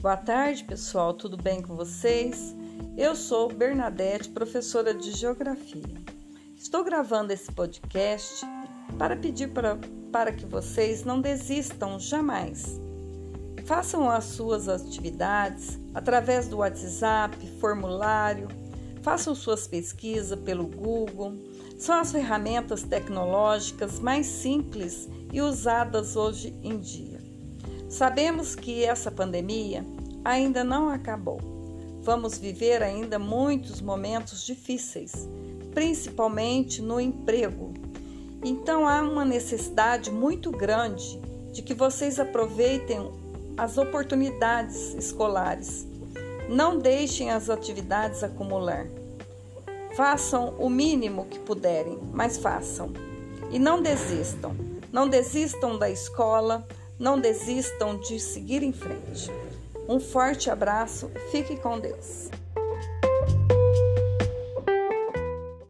Boa tarde, pessoal. Tudo bem com vocês? Eu sou Bernadette, professora de Geografia. Estou gravando esse podcast para pedir para, para que vocês não desistam jamais. Façam as suas atividades através do WhatsApp, formulário, façam suas pesquisas pelo Google. São as ferramentas tecnológicas mais simples e usadas hoje em dia. Sabemos que essa pandemia ainda não acabou. Vamos viver ainda muitos momentos difíceis, principalmente no emprego. Então há uma necessidade muito grande de que vocês aproveitem as oportunidades escolares. Não deixem as atividades acumular. Façam o mínimo que puderem, mas façam. E não desistam. Não desistam da escola, não desistam de seguir em frente. Um forte abraço, fique com Deus.